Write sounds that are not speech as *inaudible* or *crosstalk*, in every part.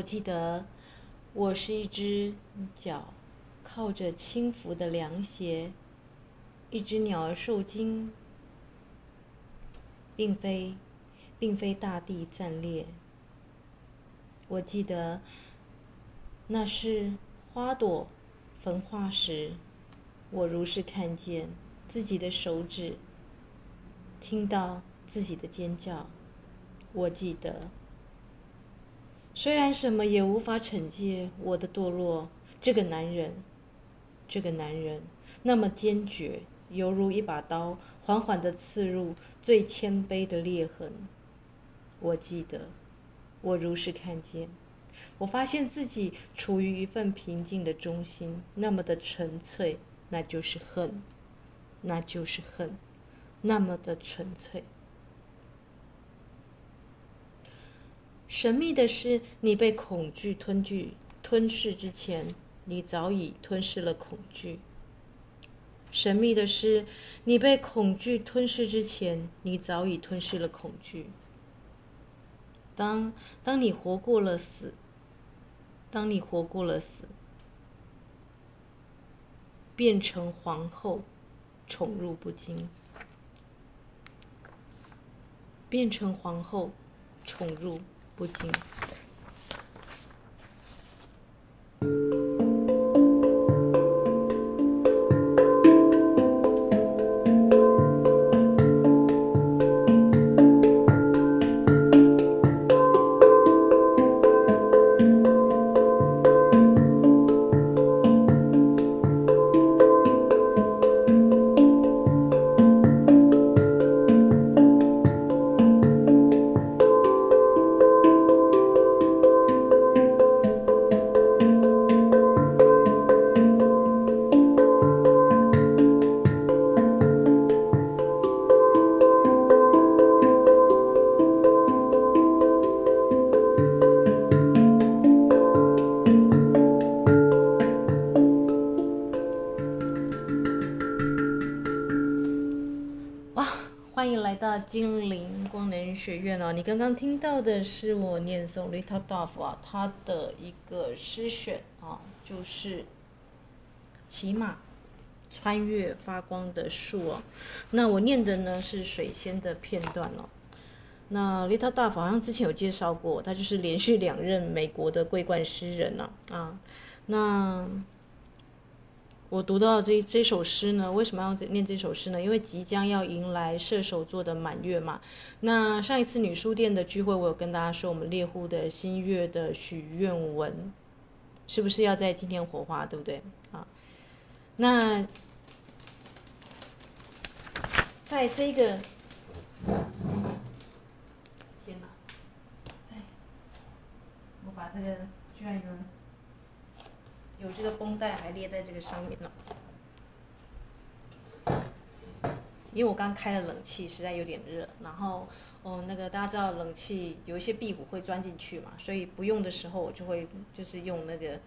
我记得，我是一只脚靠着轻浮的凉鞋，一只鸟儿受惊，并非，并非大地暂裂。我记得，那是花朵焚化时，我如是看见自己的手指，听到自己的尖叫。我记得，虽然什么也无法惩戒我的堕落，这个男人，这个男人那么坚决，犹如一把刀，缓缓地刺入最谦卑的裂痕。我记得，我如是看见，我发现自己处于一份平静的中心，那么的纯粹，那就是恨，那就是恨，那么的纯粹。神秘的是，你被恐惧吞拒、吞噬之前，你早已吞噬了恐惧。神秘的是，你被恐惧吞噬之前，你早已吞噬了恐惧。当当你活过了死，当你活过了死，变成皇后，宠辱不惊。变成皇后，宠辱。不。精学院哦，你刚刚听到的是我念诵 Lita Dove 啊，他的一个诗选啊，就是骑马穿越发光的树哦。那我念的呢是水仙的片段哦。那 Lita Dove 好像之前有介绍过，他就是连续两任美国的桂冠诗人呢啊。那我读到这这首诗呢，为什么要念这首诗呢？因为即将要迎来射手座的满月嘛。那上一次女书店的聚会，我有跟大家说，我们猎户的新月的许愿文，是不是要在今天火化，对不对？啊，那在这个，天哪，哎，我把这个居然有。有这个绷带还列在这个上面呢，因为我刚开了冷气，实在有点热。然后，哦，那个大家知道冷气有一些壁虎会钻进去嘛，所以不用的时候我就会就是用那个，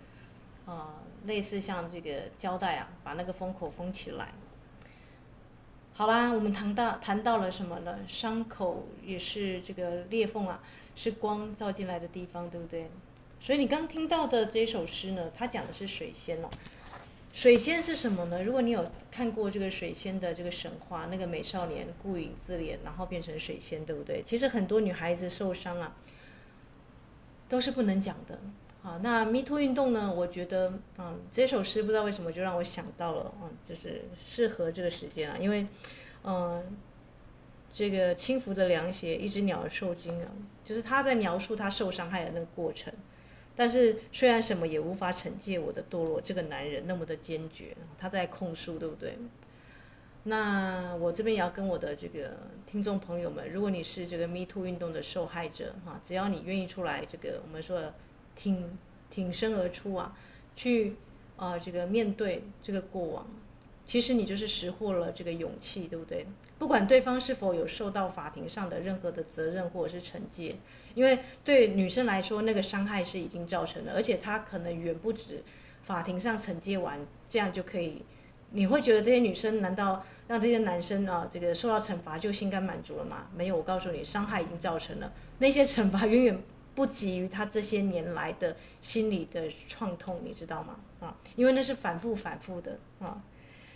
呃，类似像这个胶带啊，把那个封口封起来。好啦，我们谈到谈到了什么呢？伤口也是这个裂缝啊，是光照进来的地方，对不对？所以你刚听到的这首诗呢，它讲的是水仙哦。水仙是什么呢？如果你有看过这个水仙的这个神话，那个美少年顾影自怜，然后变成水仙，对不对？其实很多女孩子受伤啊，都是不能讲的。好，那 Me Too 运动呢？我觉得，嗯，这首诗不知道为什么就让我想到了，嗯，就是适合这个时间啊，因为，嗯，这个轻浮的凉鞋，一只鸟受惊啊，就是他在描述他受伤害的那个过程。但是，虽然什么也无法惩戒我的堕落，这个男人那么的坚决，他在控诉，对不对？那我这边也要跟我的这个听众朋友们，如果你是这个 Me Too 运动的受害者哈，只要你愿意出来，这个我们说挺挺身而出啊，去啊、这个面对这个过往，其实你就是识获了这个勇气，对不对？不管对方是否有受到法庭上的任何的责任或者是惩戒。因为对女生来说，那个伤害是已经造成了，而且她可能远不止法庭上惩戒完这样就可以你会觉得这些女生难道让这些男生啊这个受到惩罚就心甘满足了吗？没有，我告诉你，伤害已经造成了，那些惩罚远远不及于他这些年来的心理的创痛，你知道吗？啊，因为那是反复反复的啊，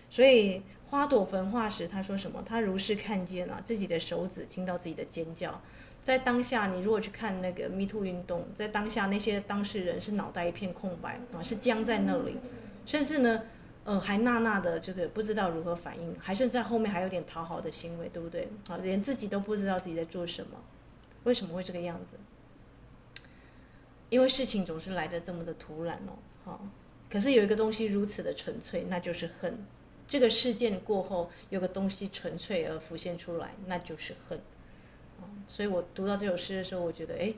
所以花朵焚化时，他说什么？他如是看见啊自己的手指，听到自己的尖叫。在当下，你如果去看那个 Me Too 运动，在当下那些当事人是脑袋一片空白啊，是僵在那里，甚至呢，呃，还娜娜的这个不知道如何反应，还是在后面还有点讨好的行为，对不对？啊，连自己都不知道自己在做什么，为什么会这个样子？因为事情总是来得这么的突然哦，好，可是有一个东西如此的纯粹，那就是恨。这个事件过后，有个东西纯粹而浮现出来，那就是恨。所以我读到这首诗的时候，我觉得哎，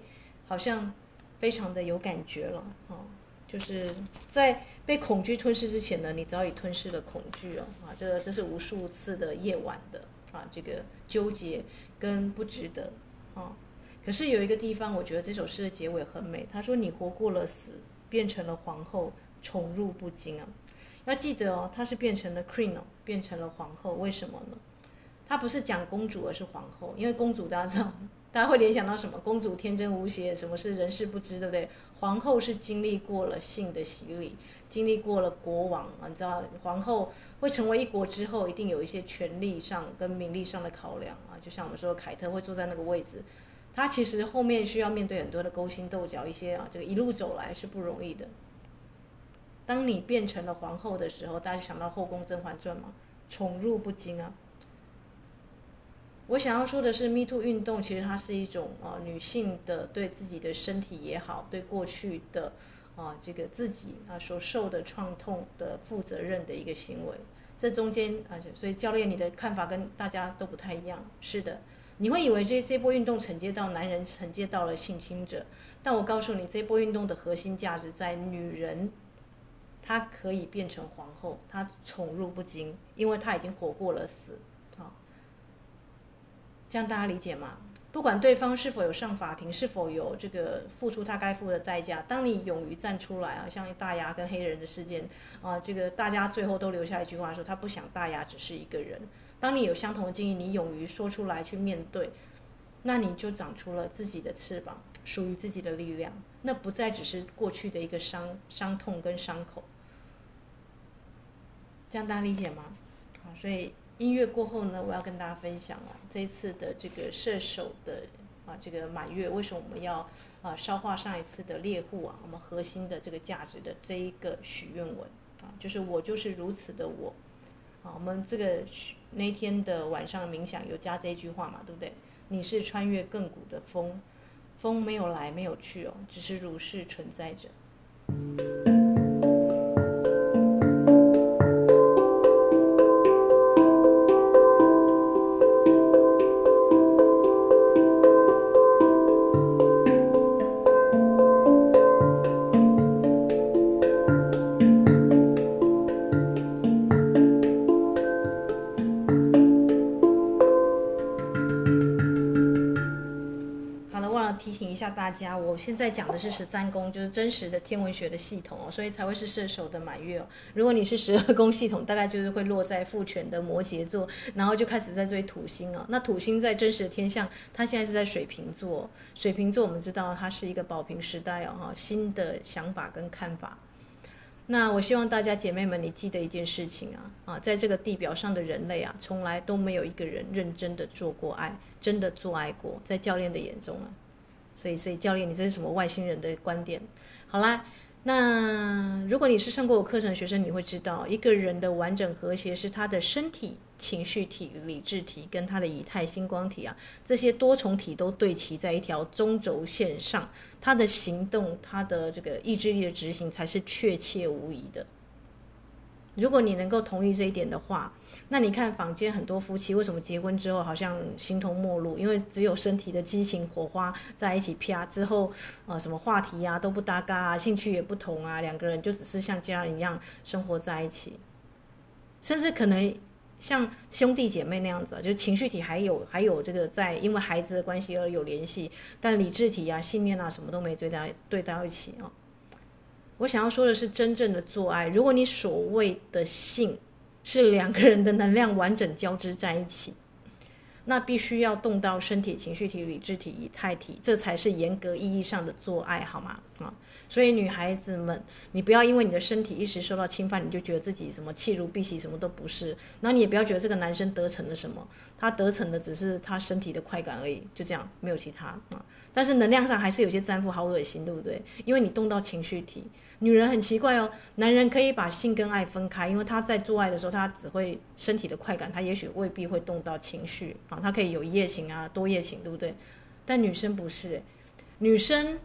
好像非常的有感觉了啊！就是在被恐惧吞噬之前呢，你早已吞噬了恐惧哦啊！这这是无数次的夜晚的啊，这个纠结跟不值得啊。可是有一个地方，我觉得这首诗的结尾很美。他说：“你活过了死，变成了皇后，宠辱不惊啊！”要记得哦，她是变成了 queen 哦，变成了皇后，为什么呢？她不是讲公主，而是皇后。因为公主大家知道，大家会联想到什么？公主天真无邪，什么是人事不知，对不对？皇后是经历过了性的洗礼，经历过了国王，你知道，皇后会成为一国之后，一定有一些权力上跟名利上的考量啊。就像我们说，凯特会坐在那个位置，她其实后面需要面对很多的勾心斗角，一些啊，这个一路走来是不容易的。当你变成了皇后的时候，大家想到《后宫甄嬛传》吗？宠辱不惊啊。我想要说的是，Me Too 运动其实它是一种啊女性的对自己的身体也好，对过去的啊这个自己啊所受的创痛的负责任的一个行为。这中间啊，所以教练你的看法跟大家都不太一样。是的，你会以为这这波运动承接到男人，承接到了性侵者，但我告诉你，这波运动的核心价值在女人，她可以变成皇后，她宠辱不惊，因为她已经活过了死。这样大家理解吗？不管对方是否有上法庭，是否有这个付出他该付的代价，当你勇于站出来啊，像大牙跟黑人的事件啊，这个大家最后都留下一句话说，他不想大牙只是一个人。当你有相同的经历，你勇于说出来去面对，那你就长出了自己的翅膀，属于自己的力量。那不再只是过去的一个伤伤痛跟伤口。这样大家理解吗？好，所以。音乐过后呢，我要跟大家分享啊，这一次的这个射手的啊这个满月，为什么我们要啊烧化上一次的猎户啊，我们核心的这个价值的这一个许愿文啊，就是我就是如此的我，啊，我们这个那天的晚上冥想有加这一句话嘛，对不对？你是穿越亘古的风，风没有来没有去哦，只是如是存在着。大家，我现在讲的是十三宫，就是真实的天文学的系统哦，所以才会是射手的满月哦。如果你是十二宫系统，大概就是会落在父权的摩羯座，然后就开始在追土星哦。那土星在真实的天象，它现在是在水瓶座。水瓶座我们知道它是一个宝瓶时代哦，哈，新的想法跟看法。那我希望大家姐妹们，你记得一件事情啊啊，在这个地表上的人类啊，从来都没有一个人认真的做过爱，真的做爱过，在教练的眼中啊。所以，所以教练，你这是什么外星人的观点？好啦，那如果你是上过我课程的学生，你会知道，一个人的完整和谐是他的身体、情绪体、理智体跟他的以太星光体啊，这些多重体都对齐在一条中轴线上，他的行动、他的这个意志力的执行才是确切无疑的。如果你能够同意这一点的话，那你看坊间很多夫妻为什么结婚之后好像形同陌路？因为只有身体的激情火花在一起啪之后，呃，什么话题啊都不搭嘎啊，兴趣也不同啊，两个人就只是像家人一样生活在一起，甚至可能像兄弟姐妹那样子啊，就情绪体还有还有这个在因为孩子的关系而有联系，但理智体啊、信念啊什么都没对在对到一起啊。我想要说的是，真正的做爱，如果你所谓的性是两个人的能量完整交织在一起。那必须要动到身体、情绪体、理智体、以太体，这才是严格意义上的做爱，好吗？啊，所以女孩子们，你不要因为你的身体一时受到侵犯，你就觉得自己什么气如敝屣，什么都不是。那你也不要觉得这个男生得逞了什么，他得逞的只是他身体的快感而已，就这样，没有其他啊。但是能量上还是有些沾附，好恶心，对不对？因为你动到情绪体。女人很奇怪哦，男人可以把性跟爱分开，因为他在做爱的时候，他只会身体的快感，他也许未必会动到情绪啊，他可以有一夜情啊、多夜情，对不对？但女生不是，女生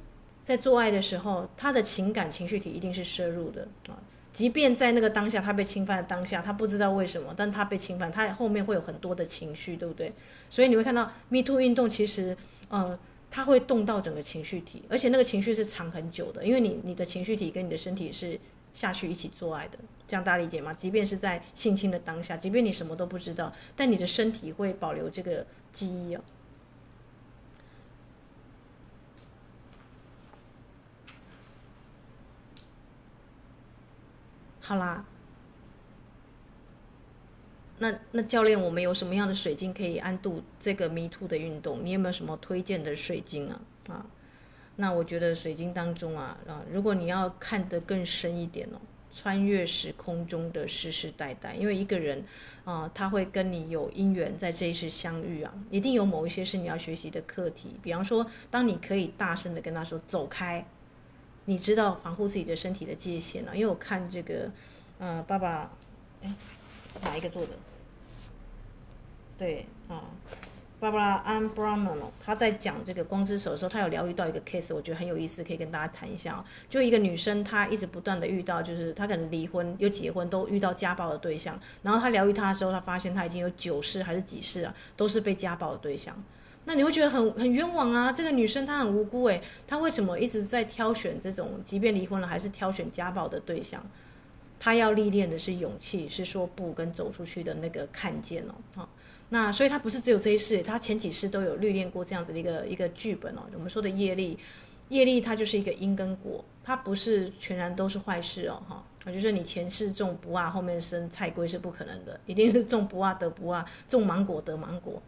在做爱的时候，他的情感情绪体一定是摄入的啊，即便在那个当下，他被侵犯的当下，他不知道为什么，但他被侵犯，他后面会有很多的情绪，对不对？所以你会看到 Me Too 运动，其实呃。他会动到整个情绪体，而且那个情绪是长很久的，因为你你的情绪体跟你的身体是下去一起做爱的，这样大家理解吗？即便是在性侵的当下，即便你什么都不知道，但你的身体会保留这个记忆哦。好啦。那那教练，我们有什么样的水晶可以安度这个 Me Too 的运动？你有没有什么推荐的水晶啊？啊，那我觉得水晶当中啊啊，如果你要看得更深一点哦，穿越时空中的世世代代，因为一个人啊，他会跟你有因缘在这一世相遇啊，一定有某一些是你要学习的课题。比方说，当你可以大声的跟他说走开，你知道防护自己的身体的界限了。因为我看这个，呃，爸爸，哎。哪一个做的？对啊，Barbara Ann Browner 他在讲这个光之手的时候，他有疗愈到一个 case，我觉得很有意思，可以跟大家谈一下哦。就一个女生，她一直不断的遇到，就是她可能离婚又结婚，都遇到家暴的对象。然后她疗愈她的时候，她发现她已经有九世还是几世啊，都是被家暴的对象。那你会觉得很很冤枉啊？这个女生她很无辜诶，她为什么一直在挑选这种，即便离婚了还是挑选家暴的对象？她要历练的是勇气，是说不跟走出去的那个看见哦，好，那所以她不是只有这一世，她前几世都有历练过这样子的一个一个剧本哦。我们说的业力，业力它就是一个因跟果，它不是全然都是坏事哦，哈，就是你前世种不啊，后面生菜龟是不可能的，一定是种不啊得不啊，种芒果得芒果。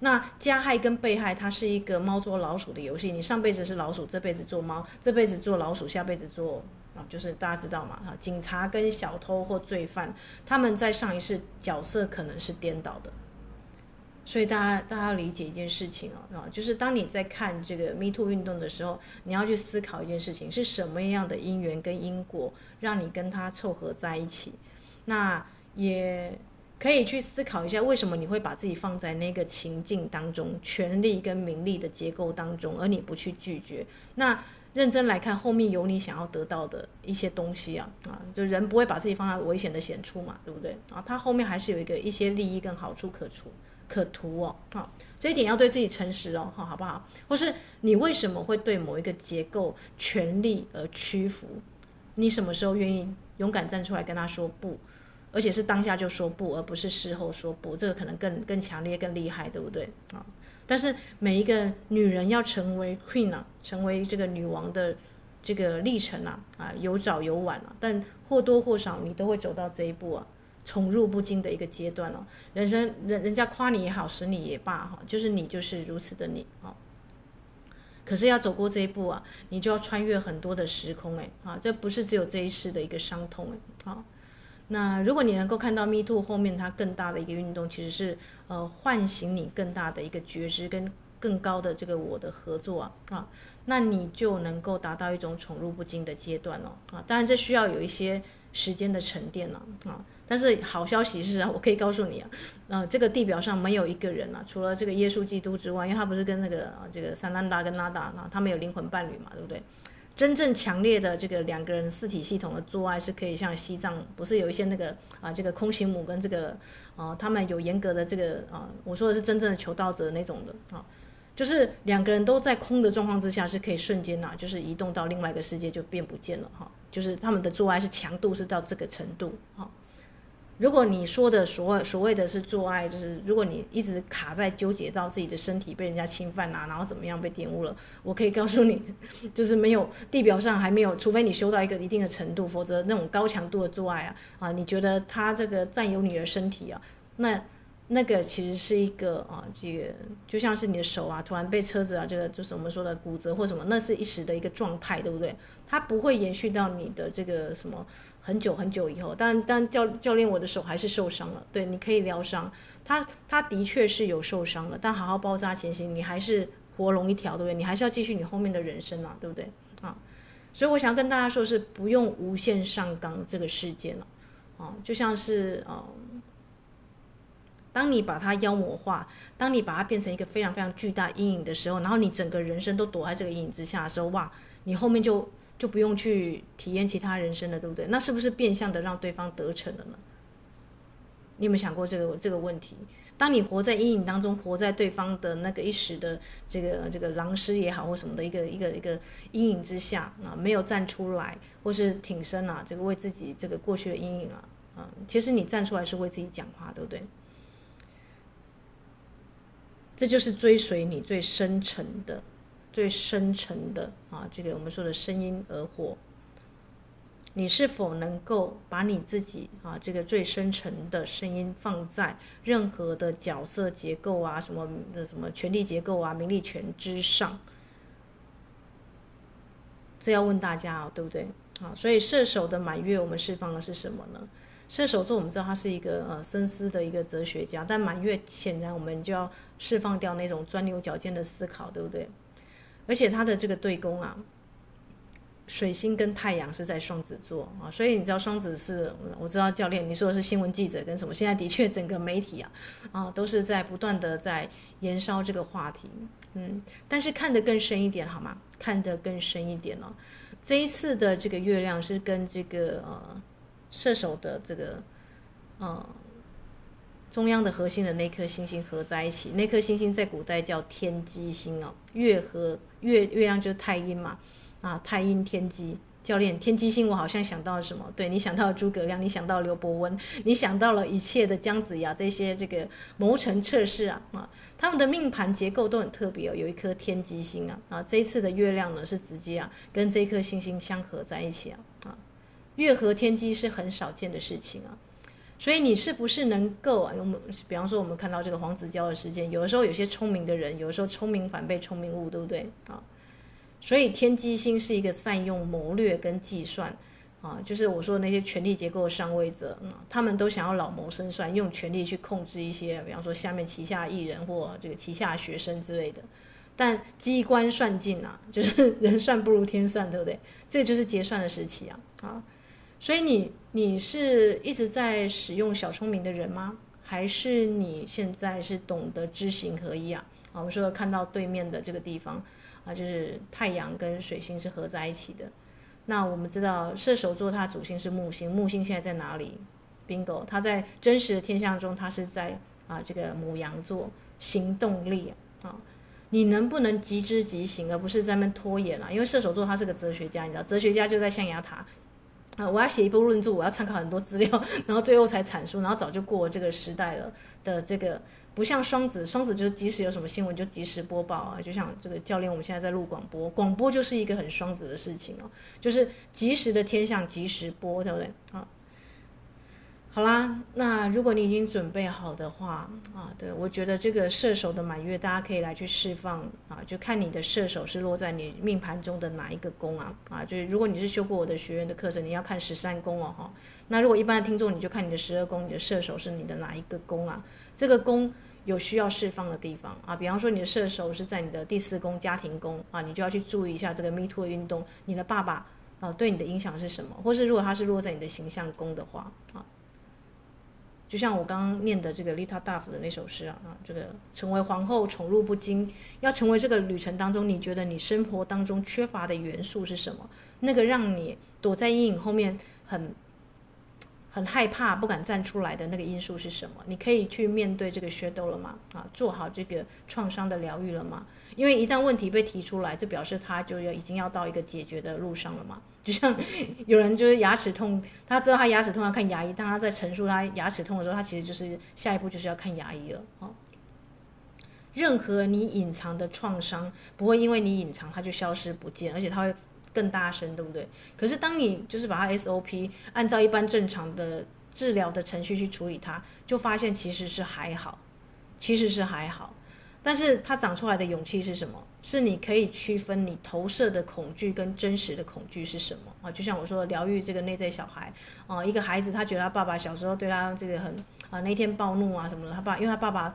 那加害跟被害，它是一个猫捉老鼠的游戏，你上辈子是老鼠，这辈子做猫，这辈子做老鼠，下辈子做。啊，就是大家知道嘛，哈，警察跟小偷或罪犯，他们在上一世角色可能是颠倒的，所以大家大家要理解一件事情哦，啊，就是当你在看这个 Me Too 运动的时候，你要去思考一件事情，是什么样的因缘跟因果让你跟他凑合在一起？那也可以去思考一下，为什么你会把自己放在那个情境当中，权力跟名利的结构当中，而你不去拒绝？那认真来看，后面有你想要得到的一些东西啊啊！就人不会把自己放在危险的险处嘛，对不对啊？他后面还是有一个一些利益跟好处可图可图哦，啊，这一点要对自己诚实哦，好，好不好？或是你为什么会对某一个结构、权力而屈服？你什么时候愿意勇敢站出来跟他说不？而且是当下就说不，而不是事后说不，这个可能更更强烈、更厉害，对不对啊？但是每一个女人要成为 queen 啊，成为这个女王的这个历程啊，啊，有早有晚啊，但或多或少你都会走到这一步啊，宠辱不惊的一个阶段哦。人生人人家夸你也好，使你也罢哈，就是你就是如此的你啊。可是要走过这一步啊，你就要穿越很多的时空哎啊，这不是只有这一世的一个伤痛哎啊。那如果你能够看到 Me Too 后面它更大的一个运动，其实是呃唤醒你更大的一个觉知跟更高的这个我的合作啊啊，那你就能够达到一种宠辱不惊的阶段了啊。当然这需要有一些时间的沉淀了啊。但是好消息是啊，我可以告诉你啊，呃，这个地表上没有一个人啊，除了这个耶稣基督之外，因为他不是跟那个啊这个萨兰达跟拉达啊，他们有灵魂伴侣嘛，对不对？真正强烈的这个两个人四体系统的做爱是可以像西藏，不是有一些那个啊，这个空行母跟这个啊，他们有严格的这个啊，我说的是真正的求道者那种的啊，就是两个人都在空的状况之下是可以瞬间呐，就是移动到另外一个世界就变不见了哈，就是他们的做爱是强度是到这个程度哈。如果你说的所谓所谓的是做爱，就是如果你一直卡在纠结到自己的身体被人家侵犯啊，然后怎么样被玷污了，我可以告诉你，*laughs* 就是没有地表上还没有，除非你修到一个一定的程度，否则那种高强度的做爱啊啊，你觉得他这个占有你的身体啊，那那个其实是一个啊，这个就像是你的手啊，突然被车子啊，这个就是我们说的骨折或什么，那是一时的一个状态，对不对？它不会延续到你的这个什么。很久很久以后，但但教教练，我的手还是受伤了。对，你可以疗伤。他他的确是有受伤了，但好好包扎前行，你还是活龙一条，对不对？你还是要继续你后面的人生啊，对不对？啊，所以我想跟大家说，是不用无限上纲这个事件了。啊，就像是嗯、啊，当你把它妖魔化，当你把它变成一个非常非常巨大阴影的时候，然后你整个人生都躲在这个阴影之下的时候，哇，你后面就。就不用去体验其他人生了，对不对？那是不是变相的让对方得逞了呢？你有没有想过这个这个问题？当你活在阴影当中，活在对方的那个一时的这个这个狼师也好，或什么的一个一个一个阴影之下啊，没有站出来，或是挺身啊，这个为自己这个过去的阴影啊，啊，其实你站出来是为自己讲话，对不对？这就是追随你最深沉的。最深沉的啊，这个我们说的声音而活，你是否能够把你自己啊这个最深沉的声音放在任何的角色结构啊，什么的什么权力结构啊、名利权之上？这要问大家哦，对不对？啊，所以射手的满月，我们释放的是什么呢？射手座我们知道他是一个呃深思的一个哲学家，但满月显然我们就要释放掉那种钻牛角尖的思考，对不对？而且他的这个对宫啊，水星跟太阳是在双子座啊，所以你知道双子是，我知道教练你说的是新闻记者跟什么？现在的确整个媒体啊啊都是在不断的在延烧这个话题，嗯，但是看得更深一点好吗？看得更深一点哦。这一次的这个月亮是跟这个呃射手的这个呃。中央的核心的那颗星星合在一起，那颗星星在古代叫天机星哦。月和月月亮就是太阴嘛，啊，太阴天机。教练，天机星我好像想到了什么？对，你想到了诸葛亮，你想到刘伯温，你想到了一切的姜子牙这些这个谋臣策士啊啊，他们的命盘结构都很特别哦，有一颗天机星啊啊，这一次的月亮呢是直接啊跟这颗星星相合在一起啊啊，月合天机是很少见的事情啊。所以你是不是能够啊？我们比方说，我们看到这个黄子佼的事件，有的时候有些聪明的人，有的时候聪明反被聪明误，对不对啊？所以天机星是一个善用谋略跟计算啊，就是我说的那些权力结构的上位者，啊，他们都想要老谋深算，用权力去控制一些，比方说下面旗下艺人或这个旗下学生之类的。但机关算尽啊，就是人算不如天算，对不对？这就是结算的时期啊啊！所以你你是一直在使用小聪明的人吗？还是你现在是懂得知行合一啊？啊，我们说看到对面的这个地方啊，就是太阳跟水星是合在一起的。那我们知道射手座它主星是木星，木星现在在哪里？Bingo，它在真实的天象中，它是在啊这个母羊座，行动力啊，你能不能即知即行，而不是在那拖延啊？因为射手座他是个哲学家，你知道，哲学家就在象牙塔。啊，我要写一部论著，我要参考很多资料，*laughs* 然后最后才阐述，然后早就过了这个时代了的这个，不像双子，双子就是即使有什么新闻就及时播报啊，就像这个教练，我们现在在录广播，广播就是一个很双子的事情哦，就是及时的天象及时播，对不对？啊。好啦，那如果你已经准备好的话啊，对，我觉得这个射手的满月，大家可以来去释放啊，就看你的射手是落在你命盘中的哪一个宫啊啊，就是如果你是修过我的学员的课程，你要看十三宫哦哈。那如果一般的听众，你就看你的十二宫，你的射手是你的哪一个宫啊？这个宫有需要释放的地方啊，比方说你的射手是在你的第四宫家庭宫啊，你就要去注意一下这个 Me Too 运动，你的爸爸啊对你的影响是什么？或是如果他是落在你的形象宫的话啊。就像我刚刚念的这个 Lita Duff 的那首诗啊啊，这个成为皇后宠辱不惊，要成为这个旅程当中，你觉得你生活当中缺乏的元素是什么？那个让你躲在阴影后面很很害怕不敢站出来的那个因素是什么？你可以去面对这个 shadow 了吗？啊，做好这个创伤的疗愈了吗？因为一旦问题被提出来，就表示他就要已经要到一个解决的路上了嘛。就像有人就是牙齿痛，他知道他牙齿痛要看牙医，当他在陈述他牙齿痛的时候，他其实就是下一步就是要看牙医了啊。任何你隐藏的创伤不会因为你隐藏它就消失不见，而且它会更大声，对不对？可是当你就是把它 SOP 按照一般正常的治疗的程序去处理它，就发现其实是还好，其实是还好。但是它长出来的勇气是什么？是你可以区分你投射的恐惧跟真实的恐惧是什么啊？就像我说疗愈这个内在小孩啊，一个孩子他觉得他爸爸小时候对他这个很啊那天暴怒啊什么的，他爸因为他爸爸。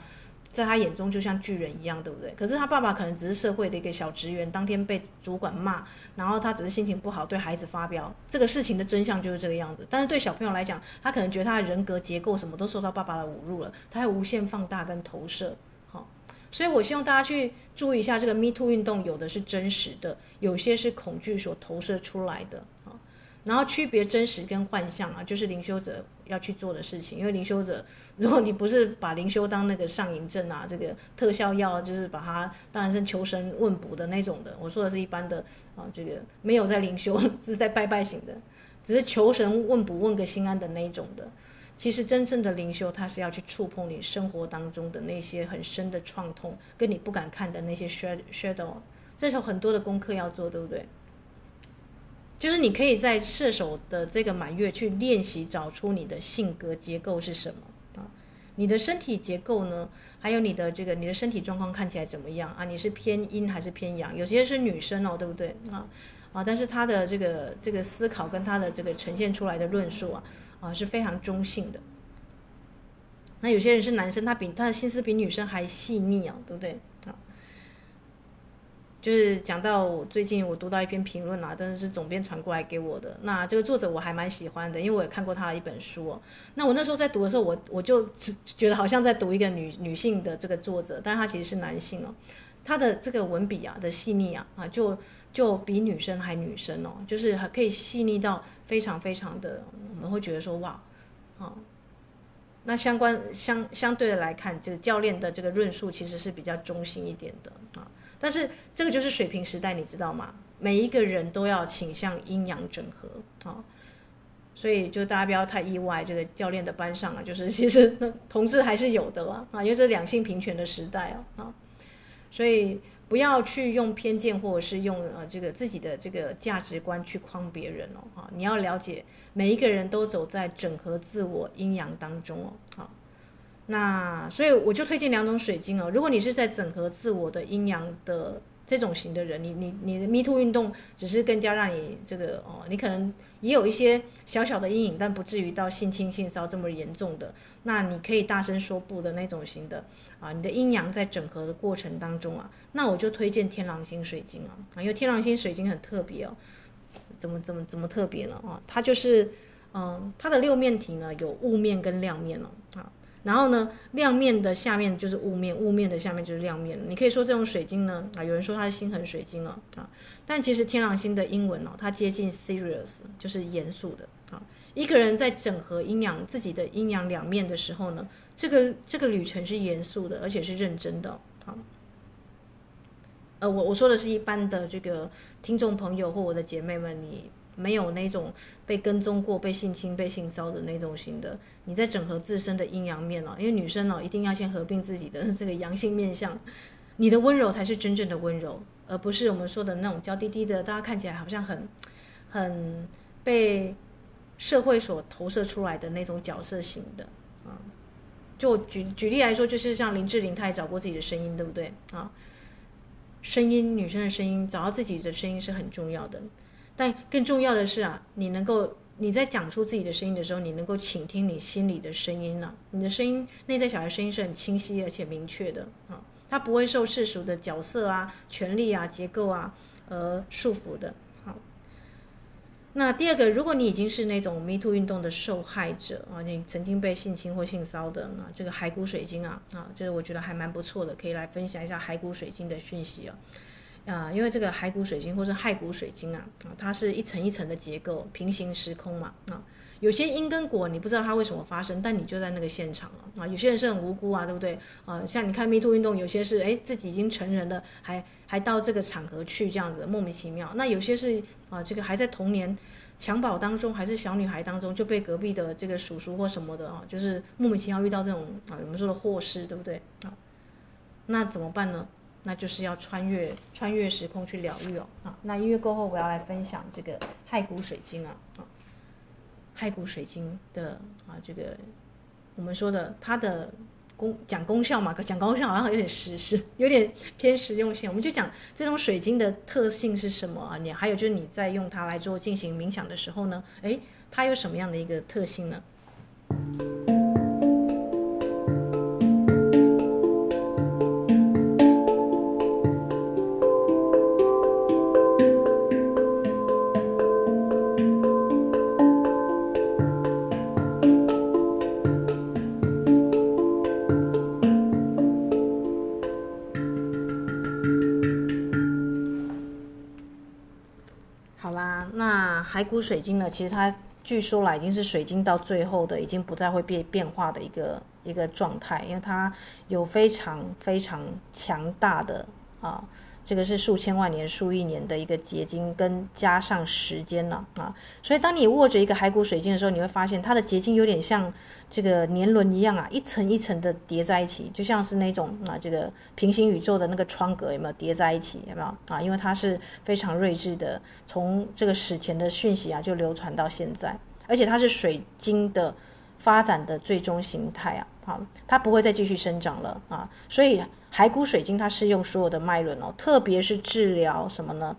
在他眼中就像巨人一样，对不对？可是他爸爸可能只是社会的一个小职员，当天被主管骂，然后他只是心情不好，对孩子发飙。这个事情的真相就是这个样子。但是对小朋友来讲，他可能觉得他的人格结构什么都受到爸爸的侮辱了，他会无限放大跟投射。所以我希望大家去注意一下，这个 Me Too 运动有的是真实的，有些是恐惧所投射出来的啊。然后区别真实跟幻象啊，就是灵修者要去做的事情。因为灵修者，*laughs* 如果你不是把灵修当那个上瘾症啊，这个特效药，就是把它当然是求神问卜的那种的。我说的是一般的啊，这个没有在灵修，*laughs* 是在拜拜型的，只是求神问卜问个心安的那种的。其实真正的灵修，它是要去触碰你生活当中的那些很深的创痛，跟你不敢看的那些 shadow，这时候很多的功课要做，对不对？就是你可以在射手的这个满月去练习找出你的性格结构是什么啊？你的身体结构呢？还有你的这个你的身体状况看起来怎么样啊？你是偏阴还是偏阳？有些是女生哦，对不对啊？啊，但是他的这个这个思考跟他的这个呈现出来的论述啊啊是非常中性的。那有些人是男生，他比他的心思比女生还细腻啊，对不对？啊就是讲到我最近我读到一篇评论啊，真的是总编传过来给我的。那这个作者我还蛮喜欢的，因为我也看过他的一本书哦。那我那时候在读的时候，我我就只觉得好像在读一个女女性的这个作者，但他其实是男性哦。他的这个文笔啊的细腻啊啊，就就比女生还女生哦，就是还可以细腻到非常非常的，我们会觉得说哇，啊，那相关相相对的来看，这个教练的这个论述其实是比较中性一点的啊。但是这个就是水平时代，你知道吗？每一个人都要倾向阴阳整合啊、所以就大家不要太意外，这个教练的班上啊，就是其实同志还是有的啦啊，因为这是两性平权的时代啊啊，所以不要去用偏见或者是用呃这个自己的这个价值观去框别人哦哈，你要了解每一个人都走在整合自我阴阳当中哦好。那所以我就推荐两种水晶哦。如果你是在整合自我的阴阳的这种型的人，你你你的 Me Too 运动只是更加让你这个哦，你可能也有一些小小的阴影，但不至于到性侵性骚这么严重的。那你可以大声说不的那种型的啊，你的阴阳在整合的过程当中啊，那我就推荐天狼星水晶啊，因为天狼星水晶很特别哦。怎么怎么怎么特别呢？啊，它就是嗯，它的六面体呢有雾面跟亮面哦啊。然后呢，亮面的下面就是雾面，雾面的下面就是亮面。你可以说这种水晶呢，啊，有人说它是心横水晶了啊，但其实天狼星的英文哦，它接近 serious，就是严肃的啊。一个人在整合阴阳自己的阴阳两面的时候呢，这个这个旅程是严肃的，而且是认真的啊。呃，我我说的是一般的这个听众朋友或我的姐妹们，你。没有那种被跟踪过、被性侵、被性骚的那种型的，你在整合自身的阴阳面哦，因为女生哦一定要先合并自己的这个阳性面相，你的温柔才是真正的温柔，而不是我们说的那种娇滴滴的，大家看起来好像很很被社会所投射出来的那种角色型的啊。就举举例来说，就是像林志玲，她也找过自己的声音，对不对啊？声音，女生的声音，找到自己的声音是很重要的。但更重要的是啊，你能够你在讲出自己的声音的时候，你能够倾听你心里的声音了。你的声音，内在小孩声音是很清晰而且明确的啊，它不会受世俗的角色啊、权力啊、结构啊而束缚的。好，那第二个，如果你已经是那种 Me Too 运动的受害者啊，你曾经被性侵或性骚的啊，这个骸骨水晶啊啊，这个我觉得还蛮不错的，可以来分享一下骸骨水晶的讯息啊。啊，因为这个骸骨水晶或是骸骨水晶啊，啊，它是一层一层的结构，平行时空嘛，啊，有些因跟果你不知道它为什么发生，但你就在那个现场了啊。有些人是很无辜啊，对不对啊？像你看 Me Too 运动，有些是哎自己已经成人了，还还到这个场合去这样子莫名其妙。那有些是啊，这个还在童年襁褓当中，还是小女孩当中就被隔壁的这个叔叔或什么的啊，就是莫名其妙遇到这种啊我们说的祸事，对不对啊？那怎么办呢？那就是要穿越穿越时空去疗愈哦。啊，那音乐过后我要来分享这个骸骨水晶啊。啊，骸骨水晶的啊，这个我们说的它的功讲功效嘛，讲功效好像有点实实，有点偏实用性。我们就讲这种水晶的特性是什么啊？你还有就是你在用它来做进行冥想的时候呢，诶，它有什么样的一个特性呢？水晶呢，其实它据说来已经是水晶到最后的，已经不再会变变化的一个一个状态，因为它有非常非常强大的啊。这个是数千万年、数亿年的一个结晶，跟加上时间了啊，所以当你握着一个骸骨水晶的时候，你会发现它的结晶有点像这个年轮一样啊，一层一层的叠在一起，就像是那种啊，这个平行宇宙的那个窗格有没有叠在一起？有没有啊？因为它是非常睿智的，从这个史前的讯息啊，就流传到现在，而且它是水晶的发展的最终形态啊，好，它不会再继续生长了啊，所以。骸骨水晶它是用所有的脉轮哦，特别是治疗什么呢？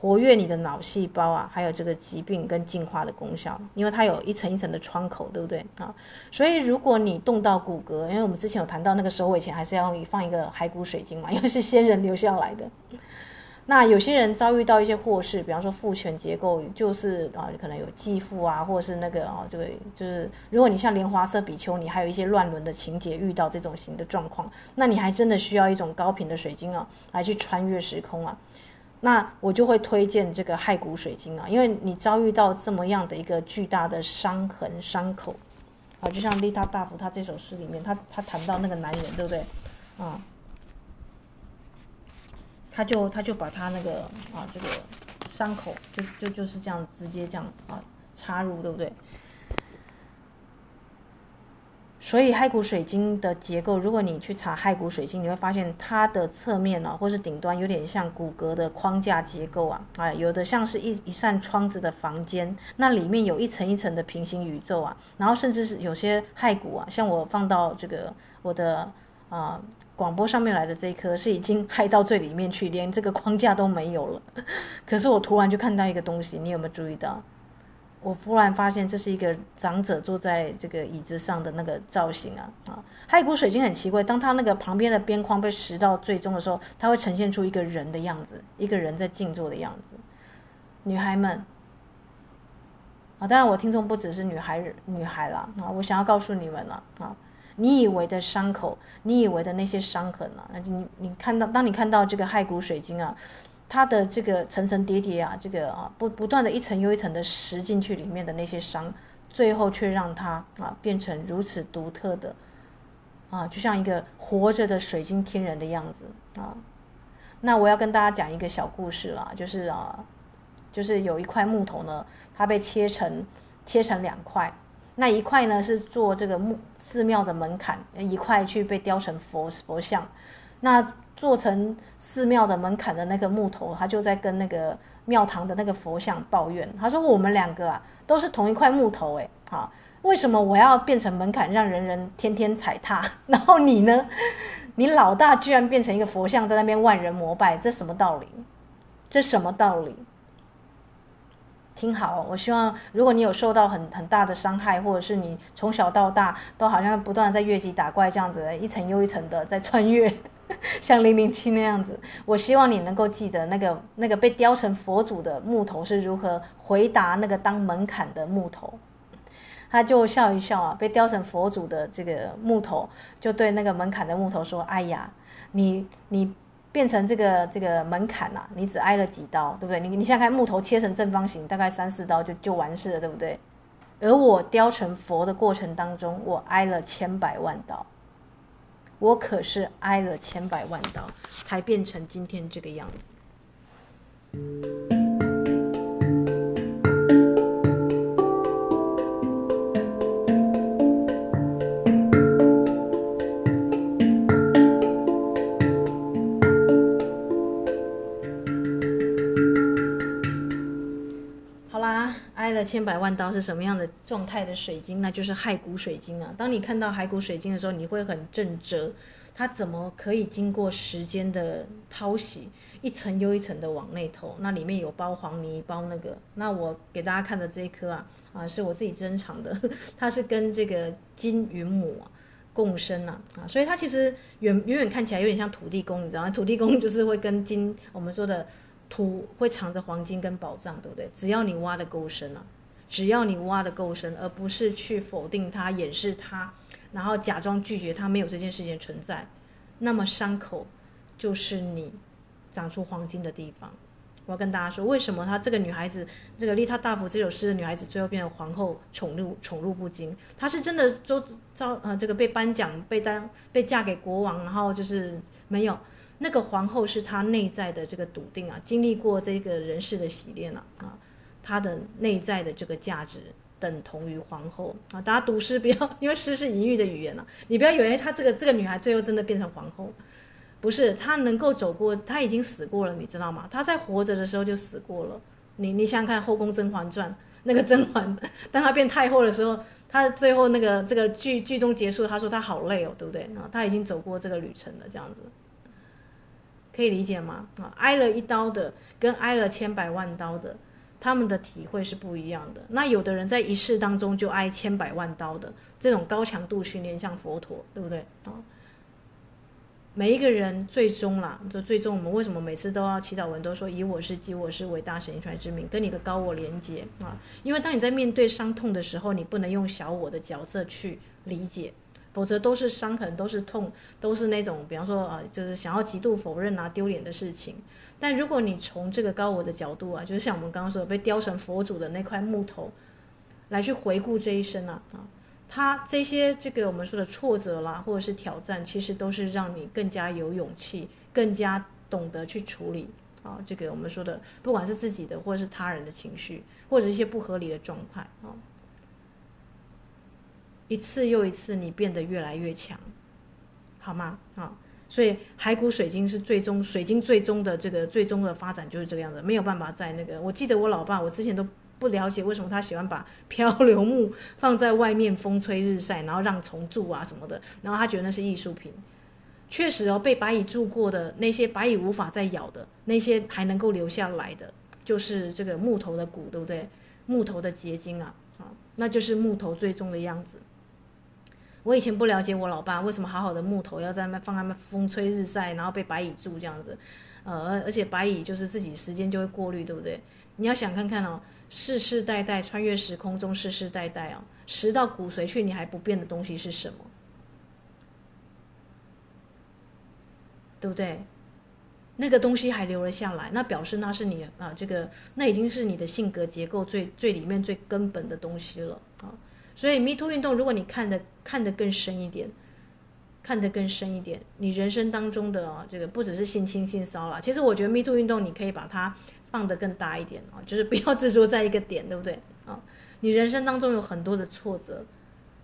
活跃你的脑细胞啊，还有这个疾病跟进化的功效，因为它有一层一层的窗口，对不对啊？所以如果你动到骨骼，因为我们之前有谈到那个收尾前还是要放一个骸骨水晶嘛，因为是先人留下来的。那有些人遭遇到一些祸事，比方说父权结构，就是啊，可能有继父啊，或者是那个啊，这个就是，如果你像莲华色比丘你，还有一些乱伦的情节，遇到这种型的状况，那你还真的需要一种高频的水晶啊，来去穿越时空啊。那我就会推荐这个骸骨水晶啊，因为你遭遇到这么样的一个巨大的伤痕、伤口啊，就像丽塔大夫他这首诗里面，他他谈到那个男人，对不对啊？他就他就把他那个啊这个伤口就就就是这样直接这样啊插入，对不对？所以骸骨水晶的结构，如果你去查骸骨水晶，你会发现它的侧面呢、啊，或是顶端有点像骨骼的框架结构啊啊，有的像是一一扇窗子的房间，那里面有一层一层的平行宇宙啊，然后甚至是有些骸骨啊，像我放到这个我的啊。广播上面来的这一颗是已经嗨到最里面去，连这个框架都没有了。*laughs* 可是我突然就看到一个东西，你有没有注意到？我忽然发现这是一个长者坐在这个椅子上的那个造型啊啊！骸骨水晶很奇怪，当它那个旁边的边框被拾到最终的时候，它会呈现出一个人的样子，一个人在静坐的样子。女孩们啊，当然我听众不只是女孩女孩了啊，我想要告诉你们了啊。你以为的伤口，你以为的那些伤痕啊，那你你看到，当你看到这个骸骨水晶啊，它的这个层层叠叠啊，这个啊不不断的一层又一层的蚀进去里面的那些伤，最后却让它啊变成如此独特的啊，就像一个活着的水晶天人的样子啊。那我要跟大家讲一个小故事啦，就是啊，就是有一块木头呢，它被切成切成两块。那一块呢是做这个木寺庙的门槛，一块去被雕成佛佛像。那做成寺庙的门槛的那个木头，他就在跟那个庙堂的那个佛像抱怨，他说：“我们两个啊都是同一块木头，诶，啊，为什么我要变成门槛，让人人天天踩踏？*laughs* 然后你呢？你老大居然变成一个佛像，在那边万人膜拜，这什么道理？这什么道理？”听好，我希望如果你有受到很很大的伤害，或者是你从小到大都好像不断在越级打怪这样子，一层又一层的在穿越，*laughs* 像零零七那样子，我希望你能够记得那个那个被雕成佛祖的木头是如何回答那个当门槛的木头，他就笑一笑啊，被雕成佛祖的这个木头就对那个门槛的木头说：“哎呀，你你。”变成这个这个门槛呐、啊，你只挨了几刀，对不对？你你现在看木头切成正方形，大概三四刀就就完事了，对不对？而我雕成佛的过程当中，我挨了千百万刀，我可是挨了千百万刀，才变成今天这个样子。千百万刀是什么样的状态的水晶？那就是骸骨水晶啊！当你看到骸骨水晶的时候，你会很震折，它怎么可以经过时间的淘洗，一层又一层的往内投？那里面有包黄泥，包那个。那我给大家看的这一颗啊，啊，是我自己珍藏的，*laughs* 它是跟这个金云母共生啊，啊，所以它其实远远远看起来有点像土地公，你知道吗？土地公 *laughs* 就是会跟金，我们说的。土会藏着黄金跟宝藏，对不对？只要你挖得够深啊，只要你挖得够深，而不是去否定它、掩饰它，然后假装拒绝它没有这件事情存在，那么伤口就是你长出黄金的地方。我要跟大家说，为什么她这个女孩子，这个丽塔大佛这首诗的女孩子，最后变成皇后，宠入宠辱不惊？她是真的都遭呃这个被颁奖，被当被嫁给国王，然后就是没有。那个皇后是她内在的这个笃定啊，经历过这个人世的洗练了啊，她的内在的这个价值等同于皇后啊。大家读诗不要，因为诗是隐喻的语言了，你不要以为她这个这个女孩最后真的变成皇后，不是，她能够走过，她已经死过了，你知道吗？她在活着的时候就死过了。你你想想看《后宫甄嬛传》，那个甄嬛，当她变太后的时候，她最后那个这个剧剧中结束，她说她好累哦，对不对？啊，她已经走过这个旅程了，这样子。可以理解吗？啊，挨了一刀的跟挨了千百万刀的，他们的体会是不一样的。那有的人在一世当中就挨千百万刀的，这种高强度训练像佛陀，对不对？啊，每一个人最终啦，就最终我们为什么每次都要祈祷文都说以我是及我是伟大神传之名，跟你的高我连接啊？因为当你在面对伤痛的时候，你不能用小我的角色去理解。否则都是伤痕，都是痛，都是那种，比方说啊，就是想要极度否认啊、丢脸的事情。但如果你从这个高我的角度啊，就是像我们刚刚说被雕成佛祖的那块木头，来去回顾这一生啊啊，他这些这个我们说的挫折啦，或者是挑战，其实都是让你更加有勇气，更加懂得去处理啊，这个我们说的，不管是自己的或者是他人的情绪，或者一些不合理的状态啊。一次又一次，你变得越来越强，好吗？啊，所以骸骨水晶是最终水晶最终的这个最终的发展就是这个样子，没有办法在那个。我记得我老爸，我之前都不了解为什么他喜欢把 *laughs* 漂流木放在外面风吹日晒，然后让虫蛀啊什么的，然后他觉得那是艺术品。确实哦，被白蚁蛀过的那些白蚁无法再咬的那些还能够留下来的，就是这个木头的骨，对不对？木头的结晶啊，啊，那就是木头最终的样子。我以前不了解我老爸为什么好好的木头要在那放在那风吹日晒，然后被白蚁蛀这样子，呃，而且白蚁就是自己时间就会过滤，对不对？你要想看看哦，世世代代穿越时空中世世代代哦，食到骨髓去你还不变的东西是什么？对不对？那个东西还留了下来，那表示那是你啊，这个那已经是你的性格结构最最里面最根本的东西了啊。所以，Me Too 运动，如果你看的看得更深一点，看得更深一点，你人生当中的啊，这个不只是性侵、性骚扰，其实我觉得 Me Too 运动，你可以把它放得更大一点啊，就是不要执着在一个点，对不对啊？你人生当中有很多的挫折，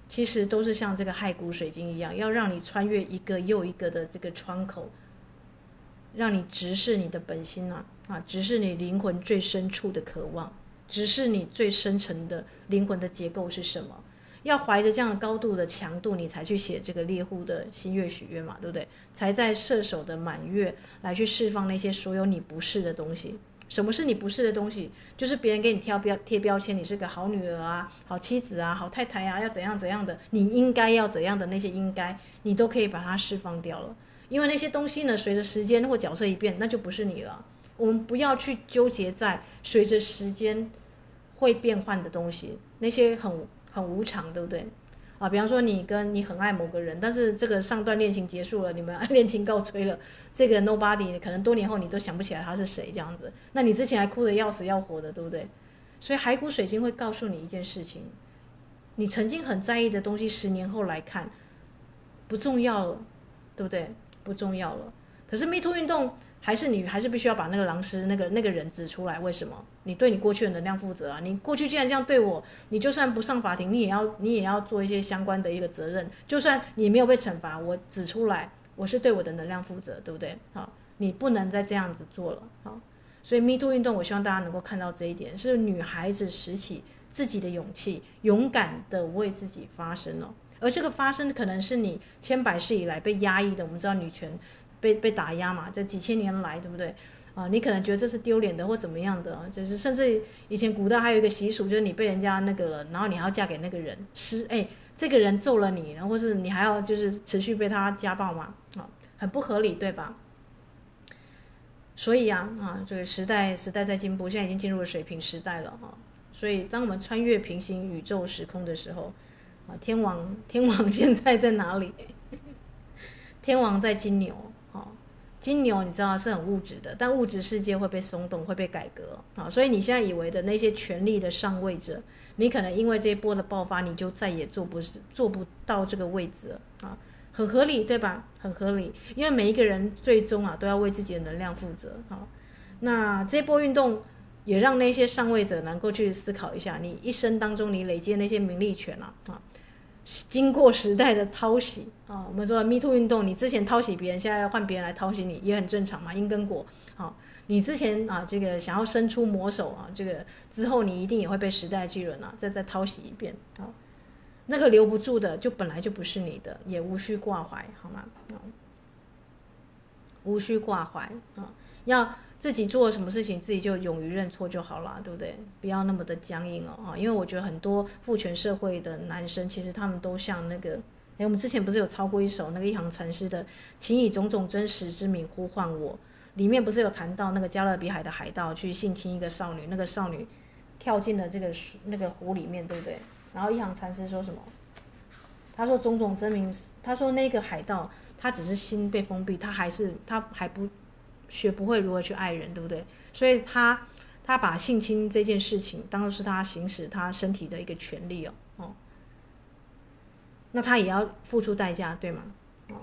其实都是像这个骸骨水晶一样，要让你穿越一个又一个的这个窗口，让你直视你的本心啊啊，直视你灵魂最深处的渴望。直视你最深层的灵魂的结构是什么？要怀着这样高度的强度，你才去写这个猎户的新月许愿嘛，对不对？才在射手的满月来去释放那些所有你不是的东西。什么是你不是的东西？就是别人给你贴标贴标签，你是个好女儿啊、好妻子啊、好太太啊，要怎样怎样的，你应该要怎样的那些应该，你都可以把它释放掉了。因为那些东西呢，随着时间或角色一变，那就不是你了。我们不要去纠结在随着时间会变换的东西，那些很很无常，对不对？啊，比方说你跟你很爱某个人，但是这个上段恋情结束了，你们恋情告吹了，这个 nobody 可能多年后你都想不起来他是谁这样子，那你之前还哭得要死要活的，对不对？所以海骨水晶会告诉你一件事情，你曾经很在意的东西，十年后来看，不重要了，对不对？不重要了。可是 Me Too 运动还是你还是必须要把那个狼师那个那个人指出来。为什么？你对你过去的能量负责啊！你过去既然这样对我，你就算不上法庭，你也要你也要做一些相关的一个责任。就算你没有被惩罚，我指出来，我是对我的能量负责，对不对？好，你不能再这样子做了。好，所以 Me to 运动，我希望大家能够看到这一点，是女孩子拾起。自己的勇气，勇敢的为自己发声了。而这个发声可能是你千百世以来被压抑的。我们知道女权被被打压嘛，这几千年来，对不对？啊，你可能觉得这是丢脸的或怎么样的，就是甚至以前古代还有一个习俗，就是你被人家那个了，然后你还要嫁给那个人，是哎，这个人揍了你，然后或是你还要就是持续被他家暴嘛，啊，很不合理，对吧？所以啊啊，这个时代时代在进步，现在已经进入了水平时代了哈。所以，当我们穿越平行宇宙时空的时候，啊，天王 *laughs* 天王现在在哪里？天王在金牛，金牛你知道是很物质的，但物质世界会被松动，会被改革，啊，所以你现在以为的那些权力的上位者，你可能因为这一波的爆发，你就再也做不是做不到这个位置了，啊，很合理，对吧？很合理，因为每一个人最终啊都要为自己的能量负责，好，那这波运动。也让那些上位者能够去思考一下，你一生当中你累积的那些名利权啊啊，经过时代的淘洗啊，我们说 Me Too 运动，你之前淘洗别人，现在要换别人来淘洗你，也很正常嘛，因跟果。好，你之前啊这个想要伸出魔手啊，这个之后你一定也会被时代巨轮啊再再淘洗一遍啊，那个留不住的就本来就不是你的，也无需挂怀，好吗？无需挂怀啊，要。自己做了什么事情，自己就勇于认错就好了，对不对？不要那么的僵硬哦，啊！因为我觉得很多父权社会的男生，其实他们都像那个，哎，我们之前不是有抄过一首那个一行禅师的“请以种种真实之名呼唤我”，里面不是有谈到那个加勒比海的海盗去性侵一个少女，那个少女跳进了这个那个湖里面，对不对？然后一行禅师说什么？他说种种真名，他说那个海盗他只是心被封闭，他还是他还不。学不会如何去爱人，对不对？所以他他把性侵这件事情当做是他行使他身体的一个权利哦哦，那他也要付出代价，对吗？哦，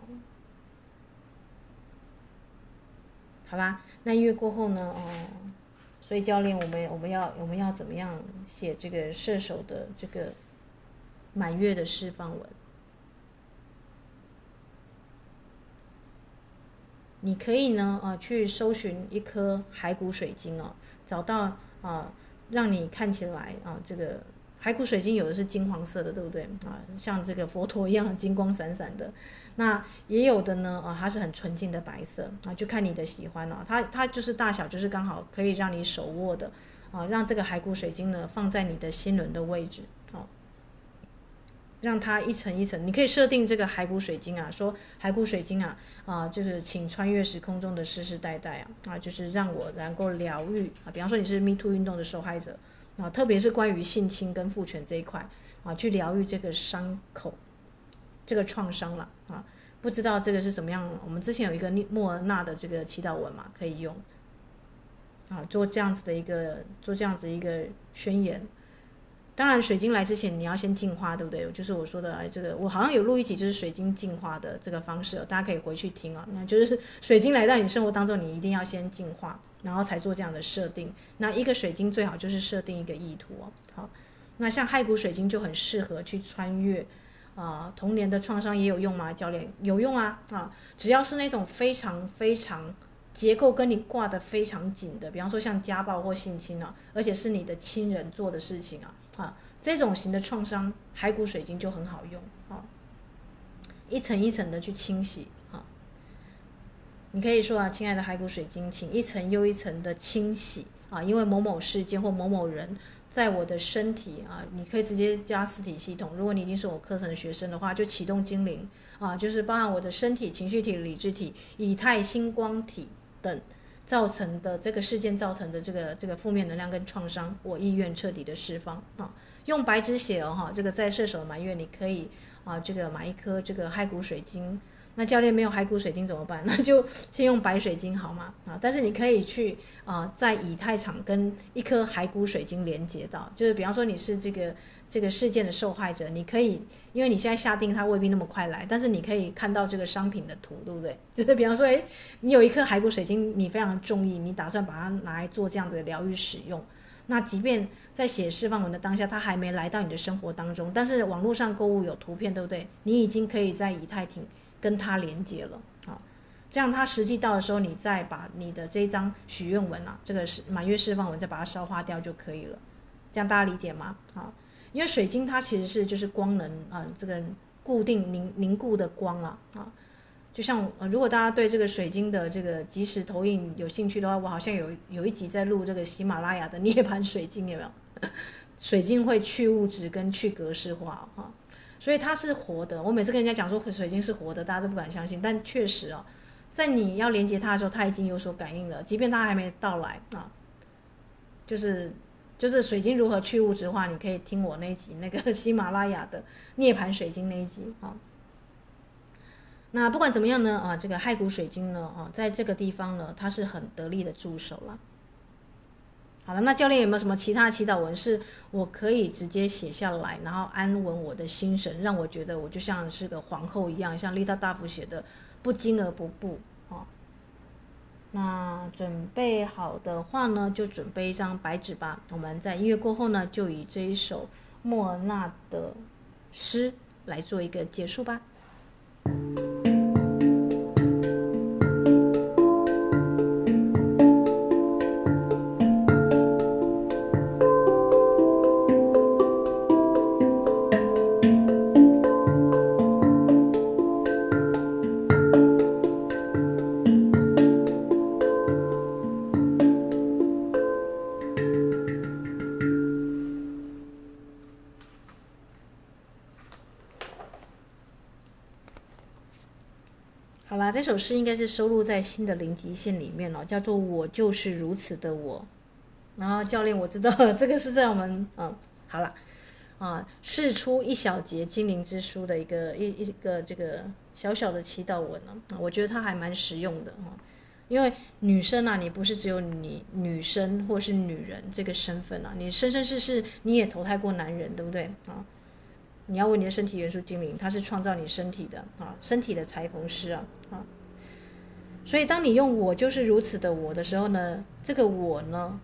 好吧，那因为过后呢？哦，所以教练，我们我们要我们要怎么样写这个射手的这个满月的释放文？你可以呢，啊，去搜寻一颗骸骨水晶哦，找到啊，让你看起来啊，这个骸骨水晶有的是金黄色的，对不对啊？像这个佛陀一样金光闪闪的，那也有的呢，啊，它是很纯净的白色啊，就看你的喜欢了，它它就是大小就是刚好可以让你手握的，啊，让这个骸骨水晶呢放在你的心轮的位置。让它一层一层，你可以设定这个骸骨水晶啊，说骸骨水晶啊，啊，就是请穿越时空中的世世代代啊，啊，就是让我能够疗愈啊。比方说你是 Me Too 运动的受害者啊，特别是关于性侵跟父权这一块啊，去疗愈这个伤口，这个创伤了啊。不知道这个是怎么样？我们之前有一个莫尔纳的这个祈祷文嘛，可以用啊，做这样子的一个做这样子一个宣言。当然，水晶来之前你要先净化，对不对？就是我说的，哎，这个我好像有录一集，就是水晶净化的这个方式，大家可以回去听啊。那就是水晶来到你生活当中，你一定要先净化，然后才做这样的设定。那一个水晶最好就是设定一个意图哦。好，那像骸骨水晶就很适合去穿越啊、童年的创伤也有用吗？教练有用啊啊，只要是那种非常非常结构跟你挂得非常紧的，比方说像家暴或性侵啊，而且是你的亲人做的事情啊。啊，这种型的创伤，骸骨水晶就很好用啊，一层一层的去清洗啊。你可以说啊，亲爱的骸骨水晶，请一层又一层的清洗啊，因为某某事件或某某人在我的身体啊，你可以直接加四体系统。如果你已经是我课程的学生的话，就启动精灵啊，就是包含我的身体、情绪体、理智体、以太星光体等。造成的这个事件造成的这个这个负面能量跟创伤，我意愿彻底的释放啊！用白纸写哦哈，这个在射手满月你可以啊，这个买一颗这个骸骨水晶，那教练没有骸骨水晶怎么办？*laughs* 那就先用白水晶好吗？啊，但是你可以去啊、在以太场跟一颗骸骨水晶连接到，就是比方说你是这个这个事件的受害者，你可以，因为你现在下定它未必那么快来，但是你可以看到这个商品的图，对不对？*laughs* 就是比方说，诶，你有一颗骸骨水晶，你非常中意，你打算把它拿来做这样子的疗愈使用。那即便在写释放文的当下，它还没来到你的生活当中，但是网络上购物有图片，对不对？你已经可以在以太厅。跟它连接了啊，这样它实际到的时候，你再把你的这一张许愿文啊，这个是满月释放文，再把它烧化掉就可以了。这样大家理解吗？啊，因为水晶它其实是就是光能啊，这个固定凝凝固的光啊啊，就像如果大家对这个水晶的这个即时投影有兴趣的话，我好像有有一集在录这个喜马拉雅的涅槃水晶，有没有？水晶会去物质跟去格式化啊。所以它是活的。我每次跟人家讲说水晶是活的，大家都不敢相信。但确实哦，在你要连接它的时候，它已经有所感应了，即便它还没到来啊。就是就是水晶如何去物质化，你可以听我那一集那个喜马拉雅的涅槃水晶那一集啊。那不管怎么样呢啊，这个骸骨水晶呢啊，在这个地方呢，它是很得力的助手了。好了，那教练有没有什么其他祈祷文是我可以直接写下来，然后安稳我的心神，让我觉得我就像是个皇后一样，像丽塔大夫写的“不惊而不怖”啊。那准备好的话呢，就准备一张白纸吧。我们在音乐过后呢，就以这一首莫纳的诗来做一个结束吧。这首诗应该是收录在新的零极限里面了，叫做“我就是如此的我”。然后教练，我知道 *laughs* 这个是在我们嗯，好了啊，释出一小节精灵之书的一个一一个这个小小的祈祷文呢，我觉得它还蛮实用的哈。因为女生啊，你不是只有你女生或是女人这个身份啊，你生生世世你也投胎过男人，对不对啊？你要问你的身体元素精灵，它是创造你身体的啊，身体的裁缝师啊啊。所以当你用“我就是如此的我”的时候呢，这个“我”呢，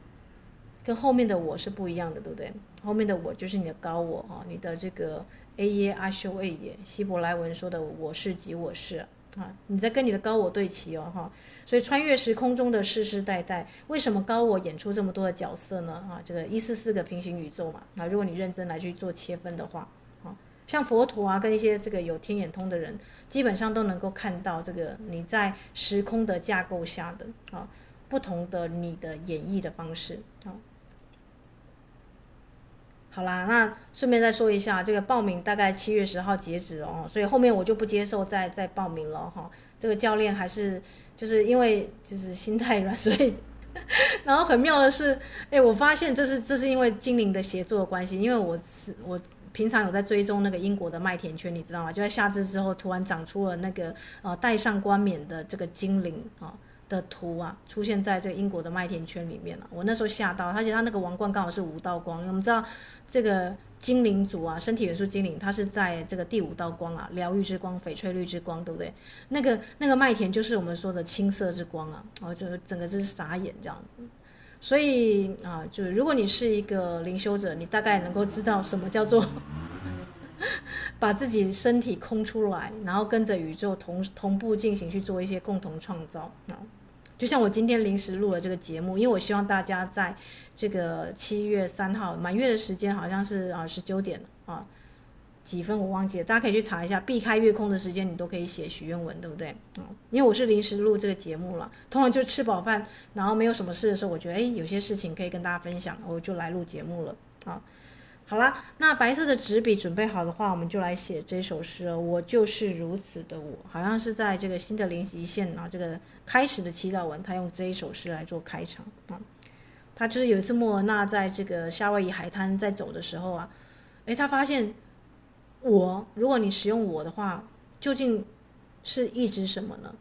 跟后面的“我”是不一样的，对不对？后面的“我”就是你的高我啊，你的这个 A 耶阿修 A 耶，希伯来文说的“我是即我是”啊，你在跟你的高我对齐哦哈。所以穿越时空中的世世代代，为什么高我演出这么多的角色呢？啊，这个一四四个平行宇宙嘛。啊，如果你认真来去做切分的话。像佛陀啊，跟一些这个有天眼通的人，基本上都能够看到这个你在时空的架构下的啊，不同的你的演绎的方式啊。好啦，那顺便再说一下，这个报名大概七月十号截止哦，所以后面我就不接受再再报名了哈。这个教练还是就是因为就是心太软，*laughs* 所以然后很妙的是，哎，我发现这是这是因为精灵的协作关系，因为我是我。平常有在追踪那个英国的麦田圈，你知道吗？就在夏至之后，突然长出了那个呃戴上冠冕的这个精灵啊的图啊，出现在这个英国的麦田圈里面了。我那时候吓到，而且他那个王冠刚好是五道光。我们知道这个精灵族啊，身体元素精灵，它是在这个第五道光啊，疗愈之光、翡翠绿之光，对不对？那个那个麦田就是我们说的青色之光啊，哦，这个整个就是傻眼这样子。所以啊，就是如果你是一个灵修者，你大概能够知道什么叫做 *laughs* 把自己身体空出来，然后跟着宇宙同同步进行去做一些共同创造啊。就像我今天临时录了这个节目，因为我希望大家在这个七月三号满月的时间，好像是啊十九点啊。几分我忘记了，大家可以去查一下。避开月空的时间，你都可以写许愿文，对不对？嗯，因为我是临时录这个节目了，通常就吃饱饭，然后没有什么事的时候，我觉得诶，有些事情可以跟大家分享，我就来录节目了。啊，好啦，那白色的纸笔准备好的话，我们就来写这首诗。我就是如此的我，好像是在这个新的零极限啊，这个开始的祈祷文，他用这一首诗来做开场啊。他就是有一次莫尔纳在这个夏威夷海滩在走的时候啊，诶，他发现。我，如果你使用我的话，究竟是意指什么呢？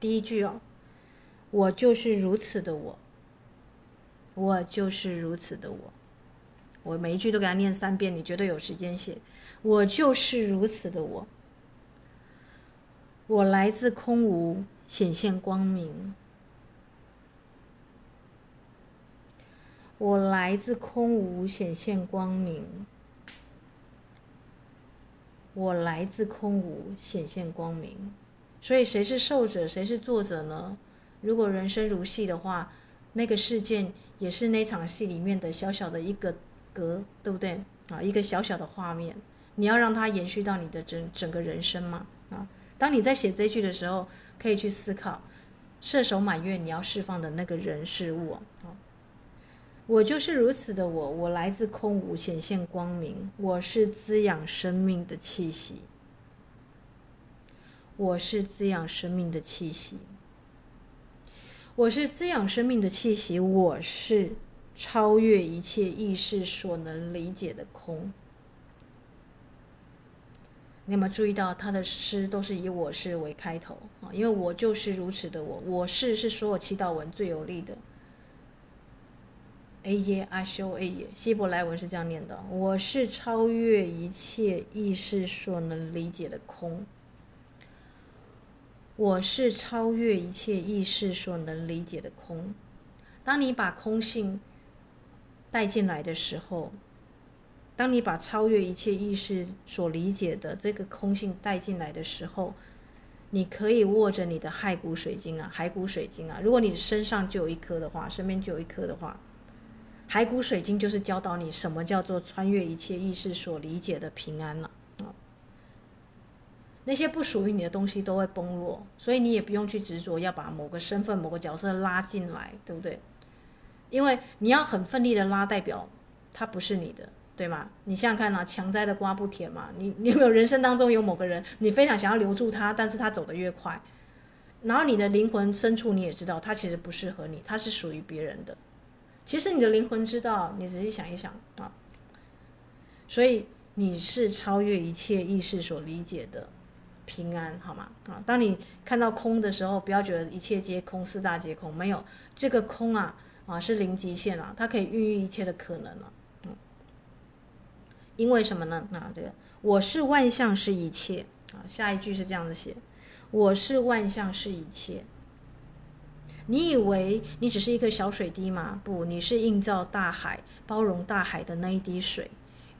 第一句哦，我就是如此的我，我就是如此的我，我每一句都给他念三遍，你绝对有时间写。我就是如此的我，我来自空无，显现光明。我来自空无，显现光明。我来自空无，显现光明。所以，谁是受者，谁是作者呢？如果人生如戏的话，那个事件也是那场戏里面的小小的一个格，对不对？啊，一个小小的画面。你要让它延续到你的整整个人生嘛？啊，当你在写这句的时候，可以去思考，射手满月你要释放的那个人事物。我就是如此的我，我来自空无，显现光明。我是滋养生命的气息，我是滋养生命的气息，我是滋养生命的气息，我是超越一切意识所能理解的空。你有没有注意到他的诗都是以“我是”为开头啊？因为我就是如此的我，我是是所有祈祷文最有力的。A 耶阿修 A 耶，希伯来文是这样念的：我是超越一切意识所能理解的空。我是超越一切意识所能理解的空。当你把空性带进来的时候。当你把超越一切意识所理解的这个空性带进来的时候，你可以握着你的骸骨水晶啊，骸骨水晶啊。如果你身上就有一颗的话，身边就有一颗的话，骸骨水晶就是教导你什么叫做穿越一切意识所理解的平安了啊。那些不属于你的东西都会崩落，所以你也不用去执着要把某个身份、某个角色拉进来，对不对？因为你要很奋力的拉，代表它不是你的。对吗？你想想看啊，强摘的瓜不甜嘛。你你有没有人生当中有某个人，你非常想要留住他，但是他走得越快，然后你的灵魂深处你也知道，他其实不适合你，他是属于别人的。其实你的灵魂知道，你仔细想一想啊。所以你是超越一切意识所理解的平安，好吗？啊，当你看到空的时候，不要觉得一切皆空，四大皆空，没有这个空啊啊是零极限啊，它可以孕育一切的可能了。因为什么呢？啊，这个我是万象是一切啊。下一句是这样子写：我是万象是一切。你以为你只是一颗小水滴吗？不，你是映照大海、包容大海的那一滴水。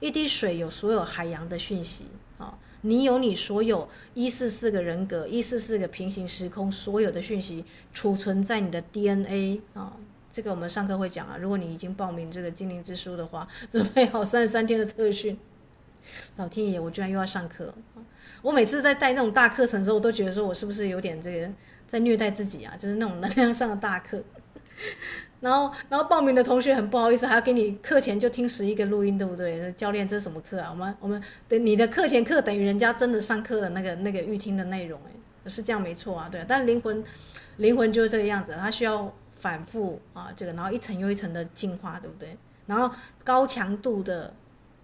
一滴水有所有海洋的讯息啊。你有你所有一四四个人格、一四四个平行时空所有的讯息储存在你的 DNA 啊。这个我们上课会讲啊，如果你已经报名这个精灵之书的话，*laughs* 准备好三十三天的特训。老天爷，我居然又要上课！我每次在带那种大课程的时候，我都觉得说我是不是有点这个在虐待自己啊？就是那种能量上的大课。*laughs* 然后，然后报名的同学很不好意思，还要给你课前就听十一个录音，对不对？教练，这是什么课啊？我们我们等你的课前课等于人家真的上课的那个那个预听的内容，哎，是这样没错啊，对。但灵魂灵魂就是这个样子，它需要。反复啊，这个，然后一层又一层的进化，对不对？然后高强度的、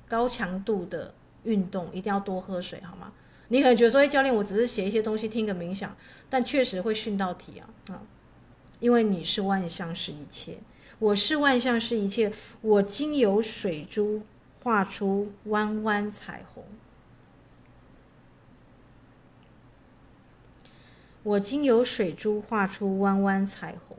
高强度的运动，一定要多喝水，好吗？你可能觉得说，哎，教练，我只是写一些东西，听个冥想，但确实会训到体啊，啊，因为你是万象是一切，我是万象是一切，我经由水珠画出弯弯彩虹。我经由水珠画出弯弯彩虹。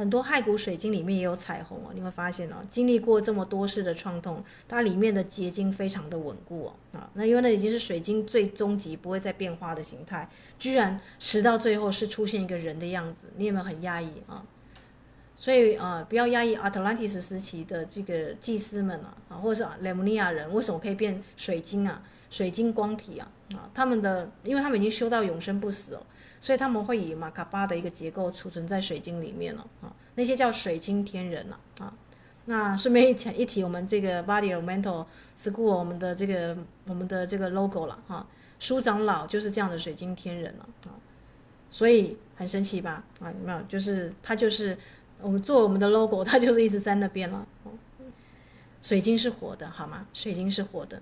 很多骸骨水晶里面也有彩虹哦，你会发现哦，经历过这么多世的创痛，它里面的结晶非常的稳固哦啊，那因为那已经是水晶最终极不会再变化的形态，居然拾到最后是出现一个人的样子，你有没有很压抑啊？所以啊，不要压抑阿特兰蒂斯时期的这个祭司们啊，啊，或者是雷姆尼亚人为什么可以变水晶啊？水晶光体啊啊，他们的，因为他们已经修到永生不死哦。所以他们会以马卡巴的一个结构储存在水晶里面了啊，那些叫水晶天人了啊。那顺便一提一提，我们这个 Body Elemental School 我们的这个我们的这个 logo 了哈，苏长老就是这样的水晶天人了啊。所以很神奇吧？啊，有没有？就是他就是我们做我们的 logo，*laughs* 他就是一直在那边了。水晶是活的，好吗？水晶是活的。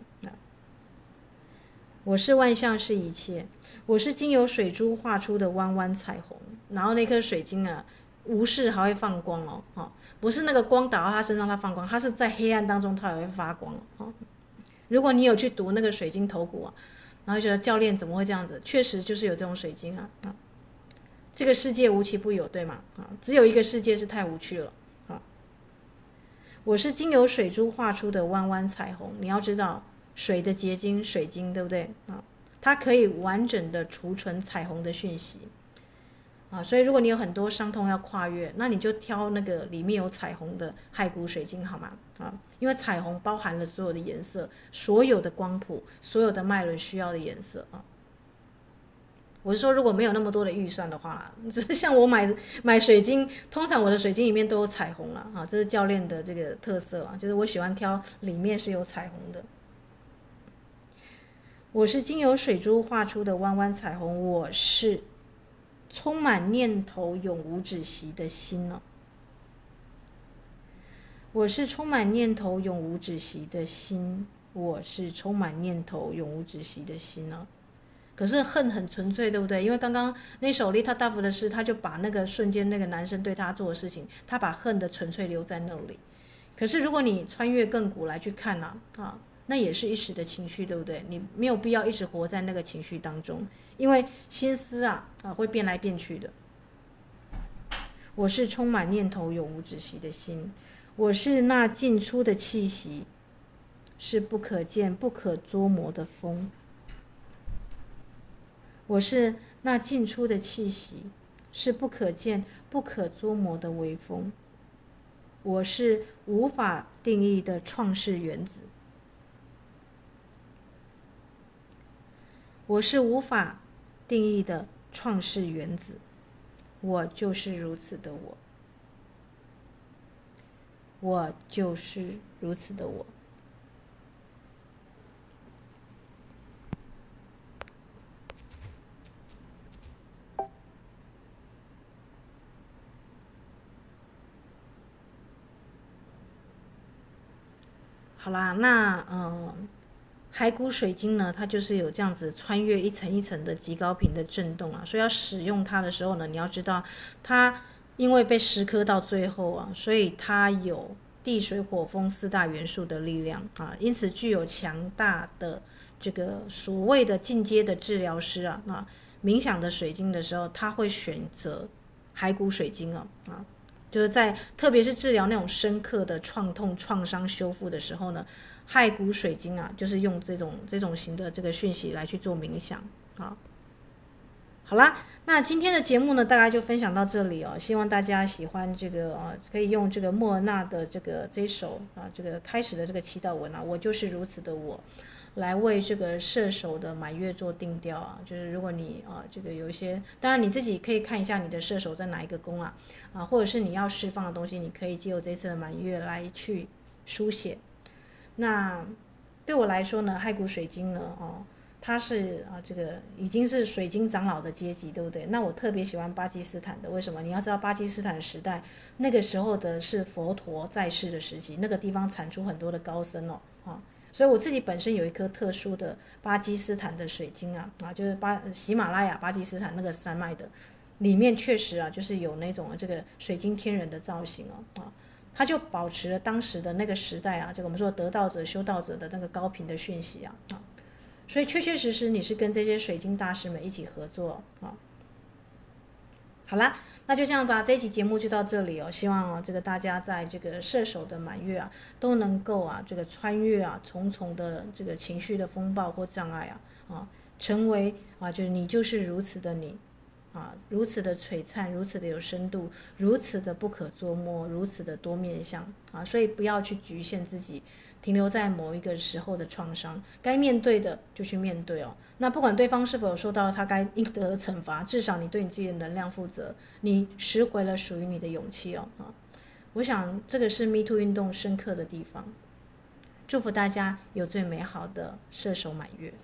我是万象是一切，我是经由水珠画出的弯弯彩虹。然后那颗水晶啊，无视还会放光哦，哦，不是那个光打到它身上它放光，它是在黑暗当中它也会发光哦。如果你有去读那个水晶头骨啊，然后觉得教练怎么会这样子？确实就是有这种水晶啊，啊，这个世界无奇不有，对吗？啊，只有一个世界是太无趣了啊。我是经由水珠画出的弯弯彩虹，你要知道水的结晶水晶对不对啊？它可以完整的储存彩虹的讯息。啊，所以如果你有很多伤痛要跨越，那你就挑那个里面有彩虹的骸骨水晶，好吗？啊，因为彩虹包含了所有的颜色，所有的光谱，所有的脉轮需要的颜色啊。我是说，如果没有那么多的预算的话，就 *laughs* 是像我买买水晶，通常我的水晶里面都有彩虹了啊，这是教练的这个特色啊，就是我喜欢挑里面是有彩虹的。我是经由水珠画出的弯弯彩虹，我是。充满念头、永无止息的心呢？我是充满念头、永无止息的心。我是充满念头、永无止息的心呢。可是恨很纯粹，对不对？因为刚刚那首丽塔大夫的诗，他就把那个瞬间那个男生对他做的事情，他把恨的纯粹留在那里。可是如果你穿越亘古来去看呢？啊？那也是一时的情绪，对不对？你没有必要一直活在那个情绪当中，因为心思啊啊会变来变去的。我是充满念头、永无止息的心，我是那进出的气息，是不可见、不可捉摸的风。我是那进出的气息，是不可见、不可捉摸的微风。我是无法定义的创世原子。我是无法定义的创世原子，我就是如此的我，我就是如此的我。好啦，那嗯。骸骨水晶呢，它就是有这样子穿越一层一层的极高频的震动啊，所以要使用它的时候呢，你要知道，它因为被蚀刻到最后啊，所以它有地水火风四大元素的力量啊，因此具有强大的这个所谓的进阶的治疗师啊，啊，冥想的水晶的时候，他会选择骸骨水晶啊，啊，就是在特别是治疗那种深刻的创痛创伤修复的时候呢。骸骨水晶啊，就是用这种这种型的这个讯息来去做冥想啊。好啦，那今天的节目呢，大概就分享到这里哦。希望大家喜欢这个啊，可以用这个莫纳的这个这首啊，这个开始的这个祈祷文啊，我就是如此的我，来为这个射手的满月做定调啊。就是如果你啊，这个有一些，当然你自己可以看一下你的射手在哪一个宫啊，啊，或者是你要释放的东西，你可以借由这次的满月来去书写。那对我来说呢，骸骨水晶呢，哦，它是啊，这个已经是水晶长老的阶级，对不对？那我特别喜欢巴基斯坦的，为什么？你要知道，巴基斯坦时代，那个时候的是佛陀在世的时期，那个地方产出很多的高僧哦，啊，所以我自己本身有一颗特殊的巴基斯坦的水晶啊，啊，就是巴喜马拉雅巴基斯坦那个山脉的，里面确实啊，就是有那种这个水晶天人的造型哦，啊。他就保持了当时的那个时代啊，这个我们说得道者、修道者的那个高频的讯息啊啊，所以确确实实你是跟这些水晶大师们一起合作啊。好啦，那就这样吧，这一期节目就到这里哦。希望啊，这个大家在这个射手的满月啊，都能够啊，这个穿越啊重重的这个情绪的风暴或障碍啊啊，成为啊，就是你就是如此的你。啊，如此的璀璨，如此的有深度，如此的不可捉摸，如此的多面向啊！所以不要去局限自己，停留在某一个时候的创伤，该面对的就去面对哦。那不管对方是否受到他该应得的惩罚，至少你对你自己的能量负责，你拾回了属于你的勇气哦啊！我想这个是 Me Too 运动深刻的地方。祝福大家有最美好的射手满月。